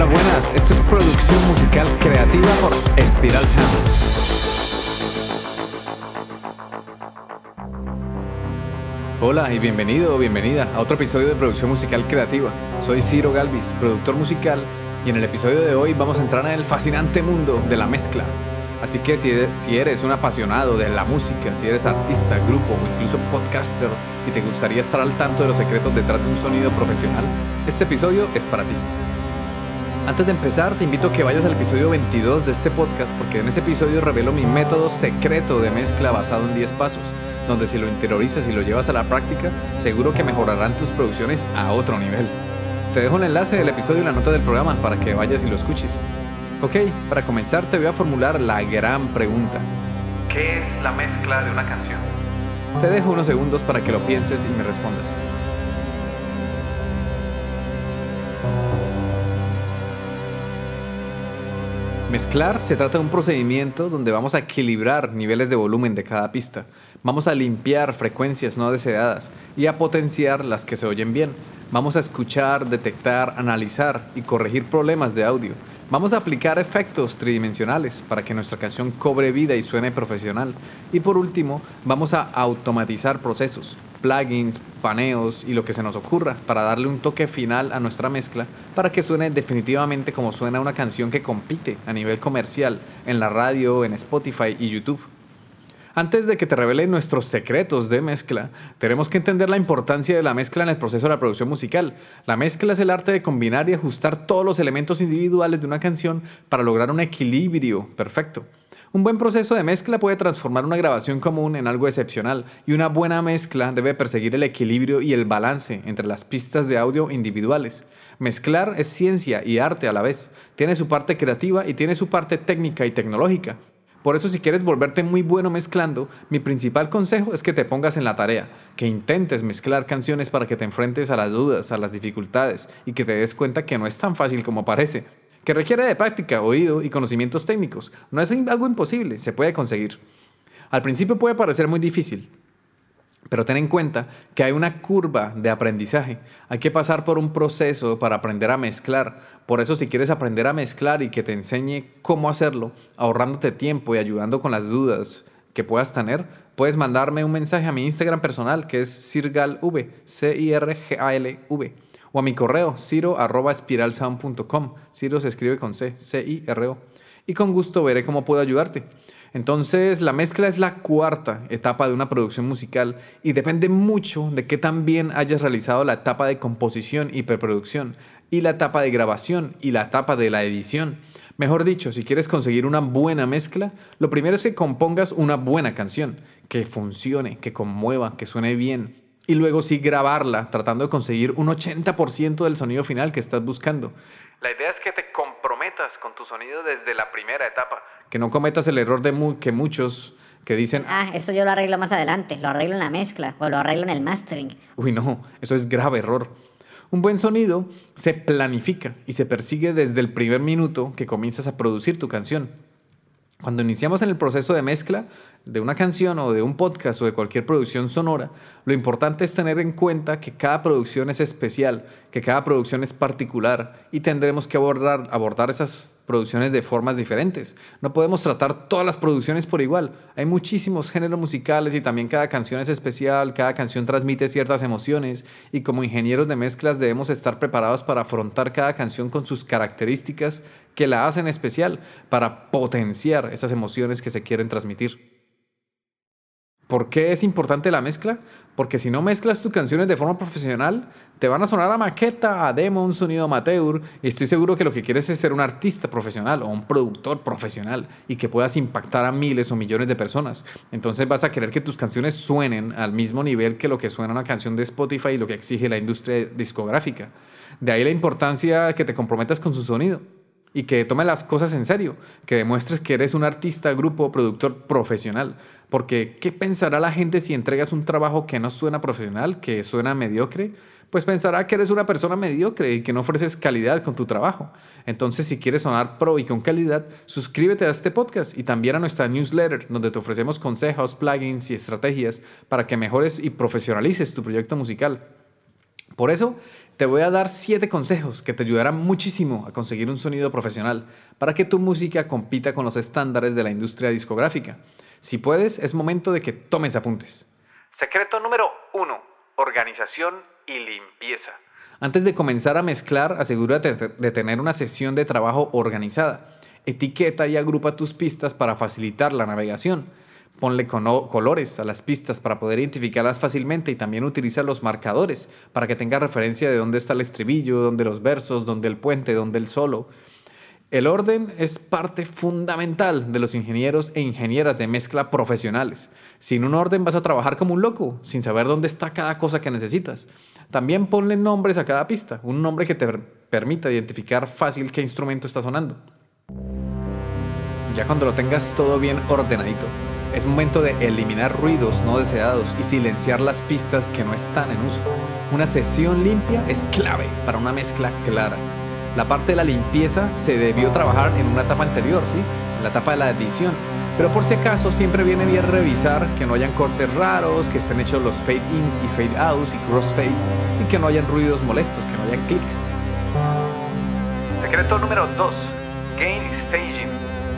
Hola, buenas. Esto es producción musical creativa por Espiral Sound. Hola y bienvenido o bienvenida a otro episodio de producción musical creativa. Soy Ciro Galvis, productor musical, y en el episodio de hoy vamos a entrar en el fascinante mundo de la mezcla. Así que si si eres un apasionado de la música, si eres artista, grupo o incluso podcaster y te gustaría estar al tanto de los secretos detrás de un sonido profesional, este episodio es para ti. Antes de empezar, te invito a que vayas al episodio 22 de este podcast porque en ese episodio revelo mi método secreto de mezcla basado en 10 pasos, donde si lo interiorizas y lo llevas a la práctica, seguro que mejorarán tus producciones a otro nivel. Te dejo el enlace del episodio y la nota del programa para que vayas y lo escuches. Ok, para comenzar te voy a formular la gran pregunta. ¿Qué es la mezcla de una canción? Te dejo unos segundos para que lo pienses y me respondas. Mezclar se trata de un procedimiento donde vamos a equilibrar niveles de volumen de cada pista. Vamos a limpiar frecuencias no deseadas y a potenciar las que se oyen bien. Vamos a escuchar, detectar, analizar y corregir problemas de audio Vamos a aplicar efectos tridimensionales para que nuestra canción cobre vida y suene profesional. Y por último, vamos a automatizar procesos, plugins, paneos y lo que se nos ocurra para darle un toque final a nuestra mezcla para que suene definitivamente como suena una canción que compite a nivel comercial en la radio, en Spotify y YouTube. Antes de que te revele nuestros secretos de mezcla, tenemos que entender la importancia de la mezcla en el proceso de la producción musical. La mezcla es el arte de combinar y ajustar todos los elementos individuales de una canción para lograr un equilibrio perfecto. Un buen proceso de mezcla puede transformar una grabación común en algo excepcional y una buena mezcla debe perseguir el equilibrio y el balance entre las pistas de audio individuales. Mezclar es ciencia y arte a la vez. Tiene su parte creativa y tiene su parte técnica y tecnológica. Por eso si quieres volverte muy bueno mezclando, mi principal consejo es que te pongas en la tarea, que intentes mezclar canciones para que te enfrentes a las dudas, a las dificultades y que te des cuenta que no es tan fácil como parece, que requiere de práctica, oído y conocimientos técnicos. No es algo imposible, se puede conseguir. Al principio puede parecer muy difícil, pero ten en cuenta que hay una curva de aprendizaje. Hay que pasar por un proceso para aprender a mezclar. Por eso si quieres aprender a mezclar y que te enseñe cómo hacerlo, ahorrándote tiempo y ayudando con las dudas que puedas tener, puedes mandarme un mensaje a mi Instagram personal que es cirgalv, c i r g a l v o a mi correo ciro@spiralsound.com. Ciro se escribe con c, c i r o. Y con gusto veré cómo puedo ayudarte. Entonces, la mezcla es la cuarta etapa de una producción musical y depende mucho de qué tan bien hayas realizado la etapa de composición y preproducción, y la etapa de grabación y la etapa de la edición. Mejor dicho, si quieres conseguir una buena mezcla, lo primero es que compongas una buena canción, que funcione, que conmueva, que suene bien. Y luego sí grabarla, tratando de conseguir un 80% del sonido final que estás buscando. La idea es que te comprometas con tu sonido desde la primera etapa. Que no cometas el error de que muchos que dicen... Ah, eso yo lo arreglo más adelante, lo arreglo en la mezcla o lo arreglo en el mastering. Uy, no, eso es grave error. Un buen sonido se planifica y se persigue desde el primer minuto que comienzas a producir tu canción. Cuando iniciamos en el proceso de mezcla, de una canción o de un podcast o de cualquier producción sonora, lo importante es tener en cuenta que cada producción es especial, que cada producción es particular y tendremos que abordar, abordar esas producciones de formas diferentes. No podemos tratar todas las producciones por igual. Hay muchísimos géneros musicales y también cada canción es especial, cada canción transmite ciertas emociones y como ingenieros de mezclas debemos estar preparados para afrontar cada canción con sus características que la hacen especial para potenciar esas emociones que se quieren transmitir. ¿Por qué es importante la mezcla? Porque si no mezclas tus canciones de forma profesional, te van a sonar a maqueta, a demo, un sonido amateur. Y estoy seguro que lo que quieres es ser un artista profesional o un productor profesional y que puedas impactar a miles o millones de personas. Entonces vas a querer que tus canciones suenen al mismo nivel que lo que suena una canción de Spotify y lo que exige la industria discográfica. De ahí la importancia que te comprometas con su sonido y que tome las cosas en serio, que demuestres que eres un artista, grupo, productor profesional. Porque, ¿qué pensará la gente si entregas un trabajo que no suena profesional, que suena mediocre? Pues pensará que eres una persona mediocre y que no ofreces calidad con tu trabajo. Entonces, si quieres sonar pro y con calidad, suscríbete a este podcast y también a nuestra newsletter, donde te ofrecemos consejos, plugins y estrategias para que mejores y profesionalices tu proyecto musical. Por eso, te voy a dar 7 consejos que te ayudarán muchísimo a conseguir un sonido profesional para que tu música compita con los estándares de la industria discográfica. Si puedes, es momento de que tomes apuntes. Secreto número 1. Organización y limpieza. Antes de comenzar a mezclar, asegúrate de tener una sesión de trabajo organizada. Etiqueta y agrupa tus pistas para facilitar la navegación. Ponle colores a las pistas para poder identificarlas fácilmente y también utiliza los marcadores para que tenga referencia de dónde está el estribillo, dónde los versos, dónde el puente, dónde el solo. El orden es parte fundamental de los ingenieros e ingenieras de mezcla profesionales. Sin un orden vas a trabajar como un loco, sin saber dónde está cada cosa que necesitas. También ponle nombres a cada pista, un nombre que te permita identificar fácil qué instrumento está sonando. Ya cuando lo tengas todo bien ordenadito, es momento de eliminar ruidos no deseados y silenciar las pistas que no están en uso. Una sesión limpia es clave para una mezcla clara. La parte de la limpieza se debió trabajar en una etapa anterior, ¿sí? En la etapa de la edición. Pero por si acaso siempre viene bien revisar que no hayan cortes raros, que estén hechos los fade ins y fade outs y crossfades y que no hayan ruidos molestos, que no hayan clics. Secreto número 2. Gain staging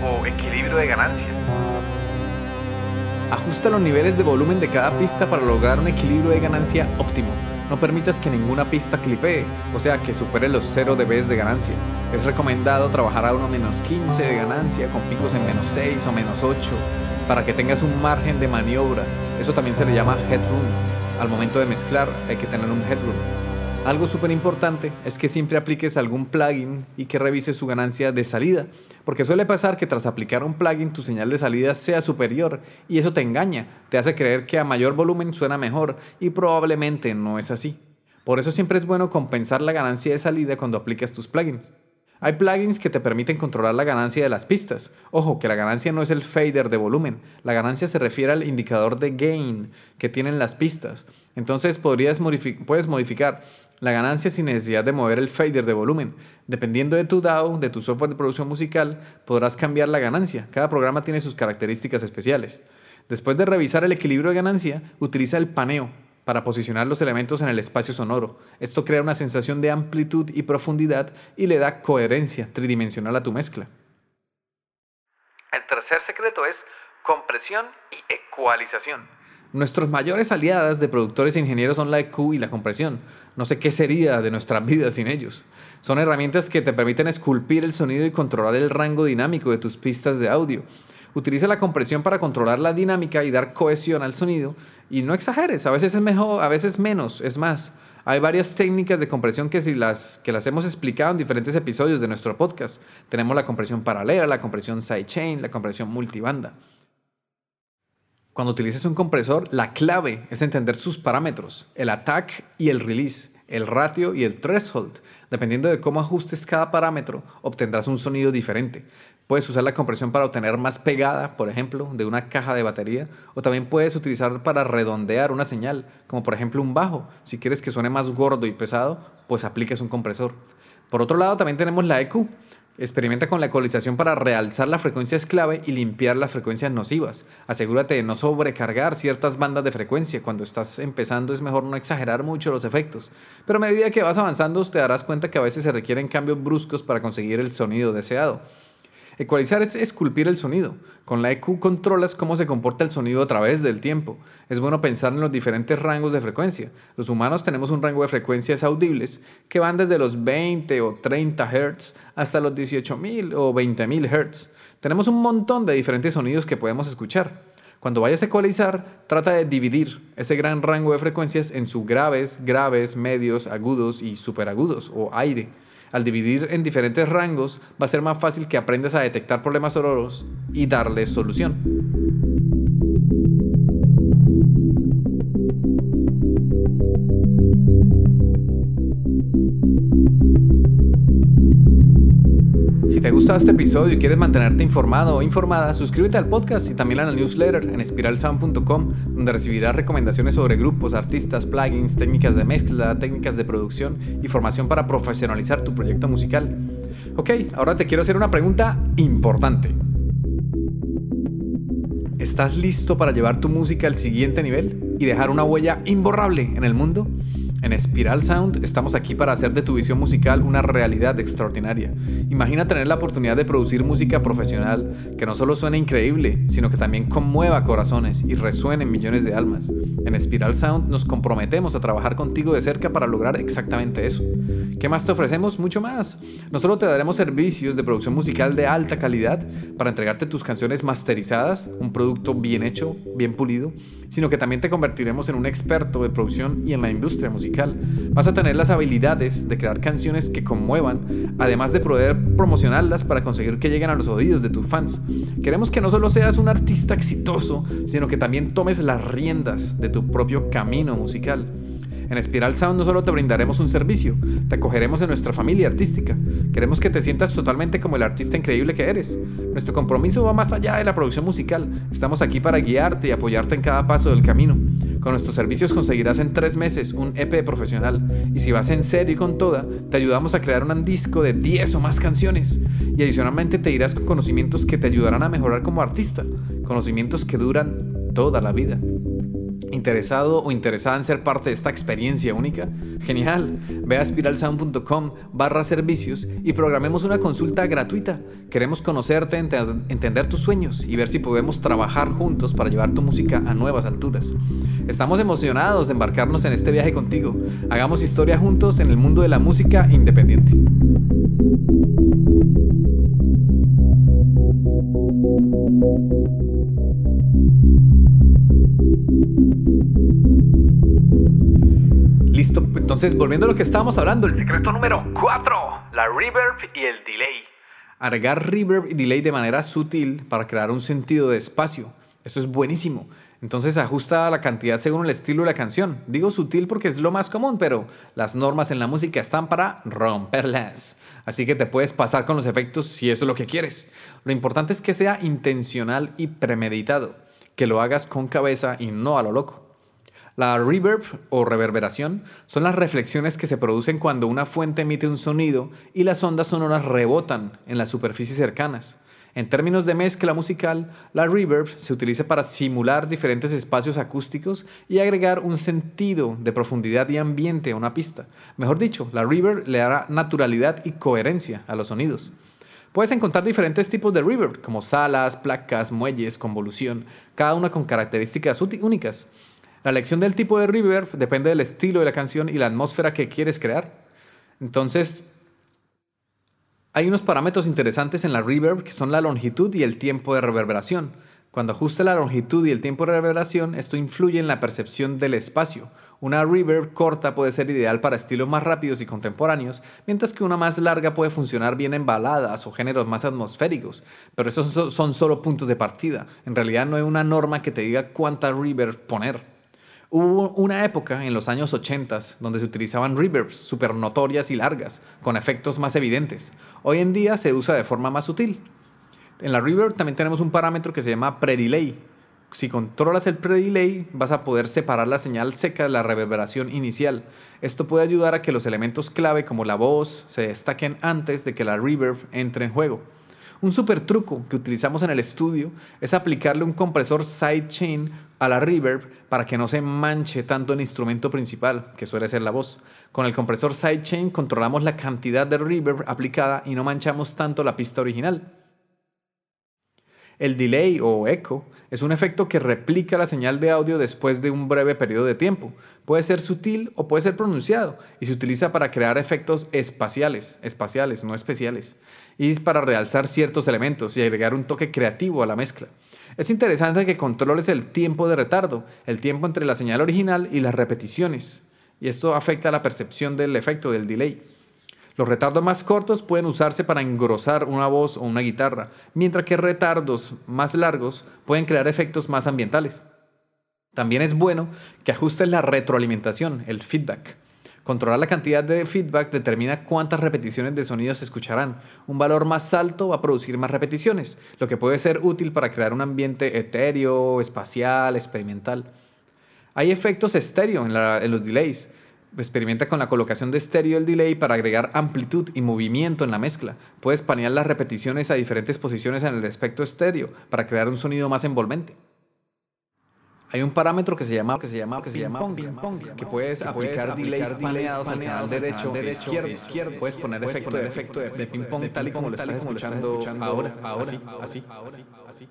o equilibrio de ganancia. Ajusta los niveles de volumen de cada pista para lograr un equilibrio de ganancia óptimo. No permitas que ninguna pista clipee, o sea, que supere los 0 dB de ganancia. Es recomendado trabajar a uno menos 15 de ganancia con picos en menos 6 o menos 8 para que tengas un margen de maniobra. Eso también se le llama headroom. Al momento de mezclar hay que tener un headroom. Algo súper importante es que siempre apliques algún plugin y que revises su ganancia de salida, porque suele pasar que tras aplicar un plugin tu señal de salida sea superior y eso te engaña, te hace creer que a mayor volumen suena mejor y probablemente no es así. Por eso siempre es bueno compensar la ganancia de salida cuando aplicas tus plugins. Hay plugins que te permiten controlar la ganancia de las pistas. Ojo, que la ganancia no es el fader de volumen. La ganancia se refiere al indicador de gain que tienen las pistas. Entonces podrías puedes modificar la ganancia sin necesidad de mover el fader de volumen. Dependiendo de tu DAW, de tu software de producción musical, podrás cambiar la ganancia. Cada programa tiene sus características especiales. Después de revisar el equilibrio de ganancia, utiliza el paneo para posicionar los elementos en el espacio sonoro. Esto crea una sensación de amplitud y profundidad y le da coherencia tridimensional a tu mezcla. El tercer secreto es compresión y ecualización. Nuestros mayores aliadas de productores e ingenieros son la EQ y la compresión. No sé qué sería de nuestras vidas sin ellos. Son herramientas que te permiten esculpir el sonido y controlar el rango dinámico de tus pistas de audio. Utiliza la compresión para controlar la dinámica y dar cohesión al sonido. Y no exageres, a veces es mejor, a veces menos, es más. Hay varias técnicas de compresión que, si las, que las hemos explicado en diferentes episodios de nuestro podcast. Tenemos la compresión paralela, la compresión sidechain, la compresión multibanda. Cuando utilices un compresor, la clave es entender sus parámetros, el attack y el release, el ratio y el threshold. Dependiendo de cómo ajustes cada parámetro, obtendrás un sonido diferente. Puedes usar la compresión para obtener más pegada, por ejemplo, de una caja de batería, o también puedes utilizar para redondear una señal, como por ejemplo un bajo. Si quieres que suene más gordo y pesado, pues apliques un compresor. Por otro lado, también tenemos la EQ, Experimenta con la ecualización para realzar las frecuencias clave y limpiar las frecuencias nocivas. Asegúrate de no sobrecargar ciertas bandas de frecuencia. Cuando estás empezando es mejor no exagerar mucho los efectos. Pero a medida que vas avanzando te darás cuenta que a veces se requieren cambios bruscos para conseguir el sonido deseado. Ecualizar es esculpir el sonido. Con la EQ controlas cómo se comporta el sonido a través del tiempo. Es bueno pensar en los diferentes rangos de frecuencia. Los humanos tenemos un rango de frecuencias audibles que van desde los 20 o 30 Hz hasta los 18.000 o 20.000 Hz. Tenemos un montón de diferentes sonidos que podemos escuchar. Cuando vayas a ecualizar, trata de dividir ese gran rango de frecuencias en subgraves, graves, medios, agudos y superagudos o aire. Al dividir en diferentes rangos, va a ser más fácil que aprendas a detectar problemas sonoros y darles solución. Te ha gustado este episodio y quieres mantenerte informado o informada, suscríbete al podcast y también a la newsletter en espiralsound.com, donde recibirás recomendaciones sobre grupos, artistas, plugins, técnicas de mezcla, técnicas de producción y formación para profesionalizar tu proyecto musical. Ok, ahora te quiero hacer una pregunta importante. ¿Estás listo para llevar tu música al siguiente nivel y dejar una huella imborrable en el mundo? En Spiral Sound estamos aquí para hacer de tu visión musical una realidad extraordinaria. Imagina tener la oportunidad de producir música profesional que no solo suene increíble, sino que también conmueva corazones y resuene en millones de almas. En Spiral Sound nos comprometemos a trabajar contigo de cerca para lograr exactamente eso. ¿Qué más te ofrecemos? Mucho más. No solo te daremos servicios de producción musical de alta calidad para entregarte tus canciones masterizadas, un producto bien hecho, bien pulido, sino que también te convertiremos en un experto de producción y en la industria musical. Vas a tener las habilidades de crear canciones que conmuevan, además de poder promocionarlas para conseguir que lleguen a los oídos de tus fans. Queremos que no solo seas un artista exitoso, sino que también tomes las riendas de tu propio camino musical. En Spiral Sound no solo te brindaremos un servicio, te acogeremos en nuestra familia artística. Queremos que te sientas totalmente como el artista increíble que eres. Nuestro compromiso va más allá de la producción musical. Estamos aquí para guiarte y apoyarte en cada paso del camino. Con nuestros servicios conseguirás en tres meses un EP profesional. Y si vas en serio y con toda, te ayudamos a crear un disco de 10 o más canciones. Y adicionalmente te irás con conocimientos que te ayudarán a mejorar como artista. Conocimientos que duran toda la vida. ¿Interesado o interesada en ser parte de esta experiencia única? Genial. Ve a spiralsound.com barra servicios y programemos una consulta gratuita. Queremos conocerte, entender tus sueños y ver si podemos trabajar juntos para llevar tu música a nuevas alturas. Estamos emocionados de embarcarnos en este viaje contigo. Hagamos historia juntos en el mundo de la música independiente. Listo, entonces volviendo a lo que estábamos hablando, el secreto número 4, la reverb y el delay. Agregar reverb y delay de manera sutil para crear un sentido de espacio. Eso es buenísimo. Entonces ajusta la cantidad según el estilo de la canción. Digo sutil porque es lo más común, pero las normas en la música están para romperlas. Así que te puedes pasar con los efectos si eso es lo que quieres. Lo importante es que sea intencional y premeditado, que lo hagas con cabeza y no a lo loco. La reverb o reverberación son las reflexiones que se producen cuando una fuente emite un sonido y las ondas sonoras rebotan en las superficies cercanas. En términos de mezcla musical, la reverb se utiliza para simular diferentes espacios acústicos y agregar un sentido de profundidad y ambiente a una pista. Mejor dicho, la reverb le dará naturalidad y coherencia a los sonidos. Puedes encontrar diferentes tipos de reverb, como salas, placas, muelles, convolución, cada una con características únicas. La elección del tipo de reverb depende del estilo de la canción y la atmósfera que quieres crear. Entonces, hay unos parámetros interesantes en la reverb que son la longitud y el tiempo de reverberación. Cuando ajuste la longitud y el tiempo de reverberación, esto influye en la percepción del espacio. Una reverb corta puede ser ideal para estilos más rápidos y contemporáneos, mientras que una más larga puede funcionar bien en baladas o géneros más atmosféricos. Pero esos son solo puntos de partida. En realidad no hay una norma que te diga cuánta reverb poner. Hubo una época en los años 80 donde se utilizaban reverbs super notorias y largas, con efectos más evidentes. Hoy en día se usa de forma más sutil. En la reverb también tenemos un parámetro que se llama pre-delay. Si controlas el pre-delay, vas a poder separar la señal seca de la reverberación inicial. Esto puede ayudar a que los elementos clave como la voz se destaquen antes de que la reverb entre en juego. Un super truco que utilizamos en el estudio es aplicarle un compresor sidechain a la reverb para que no se manche tanto el instrumento principal, que suele ser la voz. Con el compresor sidechain controlamos la cantidad de reverb aplicada y no manchamos tanto la pista original. El delay o eco es un efecto que replica la señal de audio después de un breve periodo de tiempo. Puede ser sutil o puede ser pronunciado y se utiliza para crear efectos espaciales, espaciales, no especiales, y para realzar ciertos elementos y agregar un toque creativo a la mezcla. Es interesante que controles el tiempo de retardo, el tiempo entre la señal original y las repeticiones, y esto afecta la percepción del efecto del delay. Los retardos más cortos pueden usarse para engrosar una voz o una guitarra, mientras que retardos más largos pueden crear efectos más ambientales. También es bueno que ajustes la retroalimentación, el feedback. Controlar la cantidad de feedback determina cuántas repeticiones de sonido se escucharán. Un valor más alto va a producir más repeticiones, lo que puede ser útil para crear un ambiente etéreo, espacial, experimental. Hay efectos estéreo en, los delays. Experimenta con la colocación de estéreo del delay para agregar amplitud y movimiento en la mezcla. Puedes panear las repeticiones a diferentes posiciones en el espectro estéreo para crear un sonido más envolvente. hay un parámetro que se llama que se llama que se llama que puedes aplicar delays paneados al canal derecho, derecho izquierdo, izquierdo. Puedes poner efecto de efecto de ping pong tal y como lo estás escuchando ahora, ahora, así, así.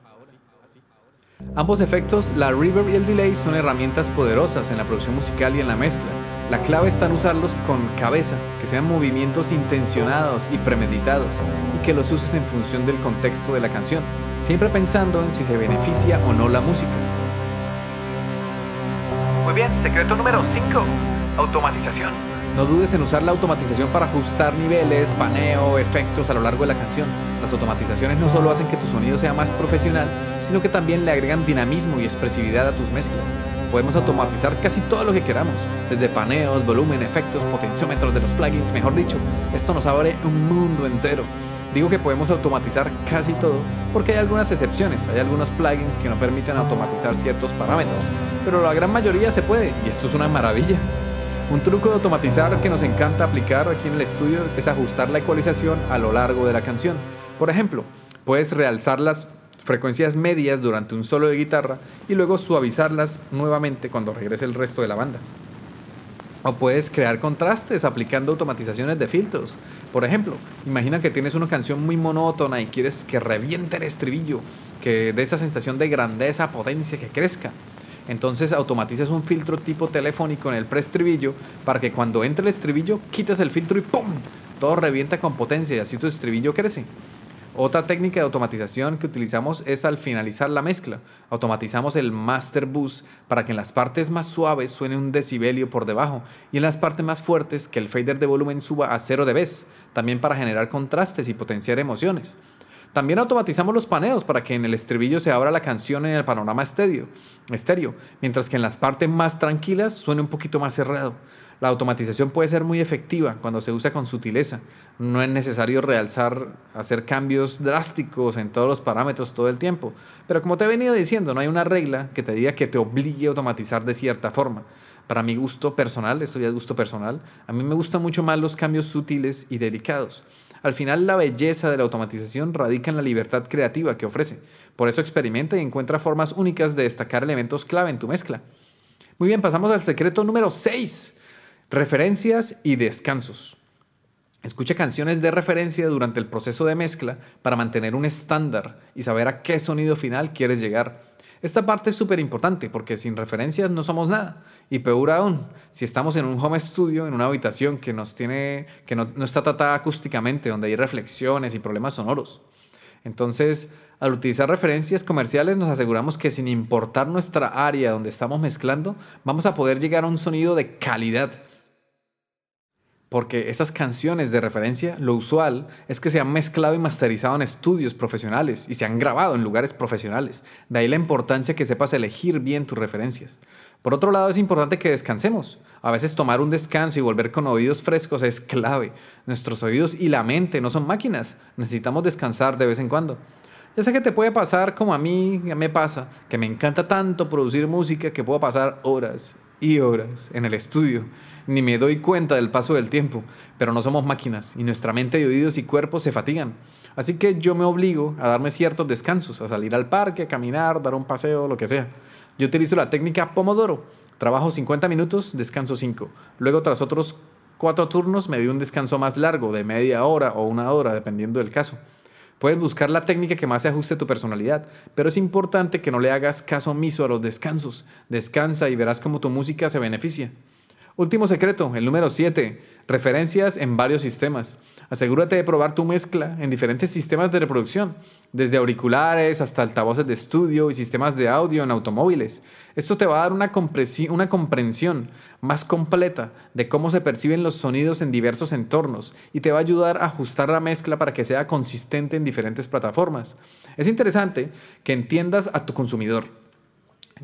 Ambos efectos, la reverb y el delay, son herramientas poderosas en la producción musical y en la mezcla. La clave está en usarlos con cabeza, que sean movimientos intencionados y premeditados, y que los uses en función del contexto de la canción, siempre pensando en si se beneficia o no la música. Muy bien, secreto número 5, automatización. No dudes en usar la automatización para ajustar niveles, paneo, efectos a lo largo de la canción. Las automatizaciones no solo hacen que tu sonido sea más profesional, sino que también le agregan dinamismo y expresividad a tus mezclas. Podemos automatizar casi todo lo que queramos, desde paneos, volumen, efectos, potenciómetros de los plugins, mejor dicho, esto nos abre un mundo entero. Digo que podemos automatizar casi todo porque hay algunas excepciones, hay algunos plugins que no permiten automatizar ciertos parámetros, pero la gran mayoría se puede y esto es una maravilla. Un truco de automatizar que nos encanta aplicar aquí en el estudio es ajustar la ecualización a lo largo de la canción. Por ejemplo, puedes realzar las frecuencias medias durante un solo de guitarra y luego suavizarlas nuevamente cuando regrese el resto de la banda. O puedes crear contrastes aplicando automatizaciones de filtros. Por ejemplo, imagina que tienes una canción muy monótona y quieres que reviente el estribillo, que dé esa sensación de grandeza, potencia, que crezca. Entonces automatizas un filtro tipo telefónico en el preestribillo para que cuando entre el estribillo quites el filtro y ¡pum! Todo revienta con potencia y así tu estribillo crece. Otra técnica de automatización que utilizamos es al finalizar la mezcla. Automatizamos el master boost para que en las partes más suaves suene un decibelio por debajo y en las partes más fuertes que el fader de volumen suba a 0 dB, también para generar contrastes y potenciar emociones. También automatizamos los paneos para que en el estribillo se abra la canción en el panorama estéreo, mientras que en las partes más tranquilas suene un poquito más cerrado. La automatización puede ser muy efectiva cuando se usa con sutileza. No es necesario realzar, hacer cambios drásticos en todos los parámetros todo el tiempo. Pero como te he venido diciendo, no hay una regla que te diga que te obligue a automatizar de cierta forma. Para mi gusto personal, esto ya es gusto personal, a mí me gustan mucho más los cambios sutiles y delicados. Al final, la belleza de la automatización radica en la libertad creativa que ofrece. Por eso experimenta y encuentra formas únicas de destacar elementos clave en tu mezcla. Muy bien, pasamos al secreto número 6 Referencias y descansos. Escucha canciones de referencia durante el proceso de mezcla para mantener un estándar y saber a qué sonido final quieres llegar. Esta parte es súper importante porque sin referencias no somos nada. Y peor aún, si estamos en un home studio, en una habitación que, nos tiene, que no, no está tratada acústicamente, donde hay reflexiones y problemas sonoros. Entonces, al utilizar referencias comerciales nos aseguramos que sin importar nuestra área donde estamos mezclando, vamos a poder llegar a un sonido de calidad porque estas canciones de referencia, lo usual es que se han mezclado y masterizado en estudios profesionales y se han grabado en lugares profesionales. De ahí la importancia que sepas elegir bien tus referencias. Por otro lado, es importante que descansemos. A veces tomar un descanso y volver con oídos frescos es clave. Nuestros oídos y la mente no son máquinas. Necesitamos descansar de vez en cuando. Ya sé que te puede pasar como a mí me pasa, que me encanta tanto producir música que puedo pasar horas y horas en el estudio ni me doy cuenta del paso del tiempo, pero no somos máquinas y nuestra mente y oídos y cuerpos se fatigan. Así que yo me obligo a darme ciertos descansos, a salir al parque, caminar, dar un paseo, lo que sea. Yo utilizo la técnica Pomodoro. Trabajo 50 minutos, descanso 5. Luego, tras otros cuatro turnos, me doy un descanso más largo, de media hora o una hora, dependiendo del caso. Puedes buscar la técnica que más se ajuste a tu personalidad, pero es importante que no le hagas caso omiso a los descansos. Descansa y verás cómo tu música se beneficia. Último secreto, el número 7. Referencias en varios sistemas. Asegúrate de probar tu mezcla en diferentes sistemas de reproducción, desde auriculares hasta altavoces de estudio y sistemas de audio en automóviles. Esto te va a dar una, una comprensión más completa de cómo se perciben los sonidos en diversos entornos y te va a ayudar a ajustar la mezcla para que sea consistente en diferentes plataformas. Es interesante que entiendas a tu consumidor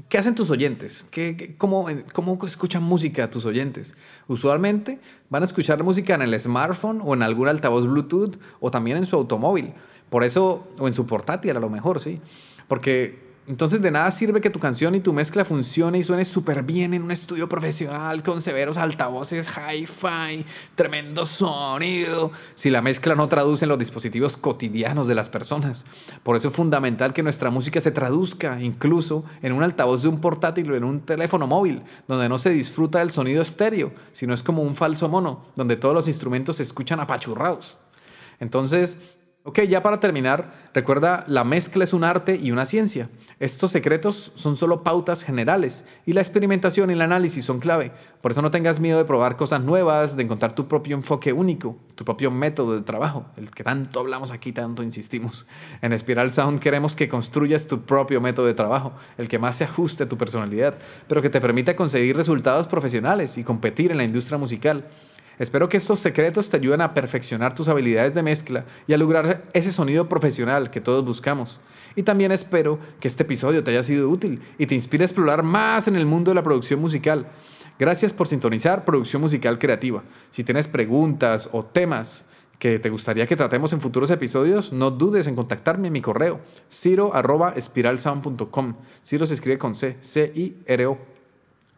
¿Qué hacen tus oyentes? ¿Qué, cómo, cómo, escuchan música tus oyentes? Usualmente van a escuchar música en el smartphone o en algún altavoz Bluetooth o también en su automóvil. Por eso, o en su portátil a lo mejor, sí. Porque Entonces de nada sirve que tu canción y tu mezcla funcione y suene súper bien en un estudio profesional con severos altavoces hi-fi, tremendo sonido, si la mezcla no traduce en los dispositivos cotidianos de las personas. Por eso es fundamental que nuestra música se traduzca incluso en un altavoz de un portátil o en un teléfono móvil, donde no se disfruta del sonido estéreo, sino es como un falso mono, donde todos los instrumentos se escuchan apachurrados. Entonces, ok, ya para terminar, recuerda, la mezcla es un arte y una ciencia. Estos secretos son solo pautas generales y la experimentación y el análisis son clave. Por eso no tengas miedo de probar cosas nuevas, de encontrar tu propio enfoque único, tu propio método de trabajo, el que tanto hablamos aquí, tanto insistimos. En Spiral Sound queremos que construyas tu propio método de trabajo, el que más se ajuste a tu personalidad, pero que te permita conseguir resultados profesionales y competir en la industria musical. Espero que estos secretos te ayuden a perfeccionar tus habilidades de mezcla y a lograr ese sonido profesional que todos buscamos. Y también espero que este episodio te haya sido útil y te inspire a explorar más en el mundo de la producción musical. Gracias por sintonizar Producción Musical Creativa. Si tienes preguntas o temas que te gustaría que tratemos en futuros episodios, no dudes en contactarme en mi correo ciro.espiralsound.com. Ciro se escribe con C, C-I-R-O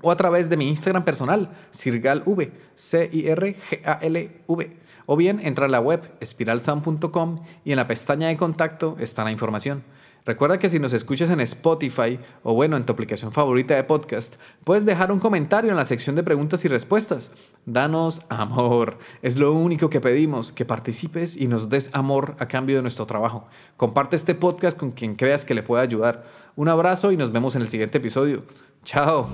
o a través de mi Instagram personal, CirgalV, C-I-R-G-A-L-V. O bien entra a la web espiralsound.com y en la pestaña de contacto está la información. Recuerda que si nos escuchas en Spotify o bueno, en tu aplicación favorita de podcast, puedes dejar un comentario en la sección de preguntas y respuestas. Danos amor. Es lo único que pedimos, que participes y nos des amor a cambio de nuestro trabajo. Comparte este podcast con quien creas que le pueda ayudar. Un abrazo y nos vemos en el siguiente episodio. Chao.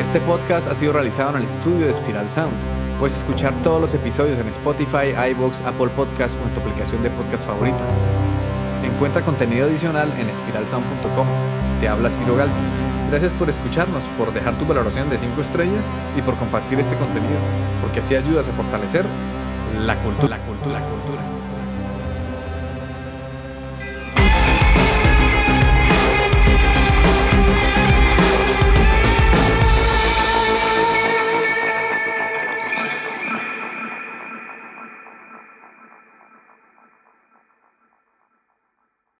Este podcast ha sido realizado en el estudio de Spiral Sound. Puedes escuchar todos los episodios en Spotify, iBox, Apple Podcasts o en tu aplicación de podcast favorita. Encuentra contenido adicional en espiralsound.com. Te habla Ciro Galvez. Gracias por escucharnos, por dejar tu valoración de 5 estrellas y por compartir este contenido, porque así ayudas a fortalecer la cultura. La cultura, la cultura.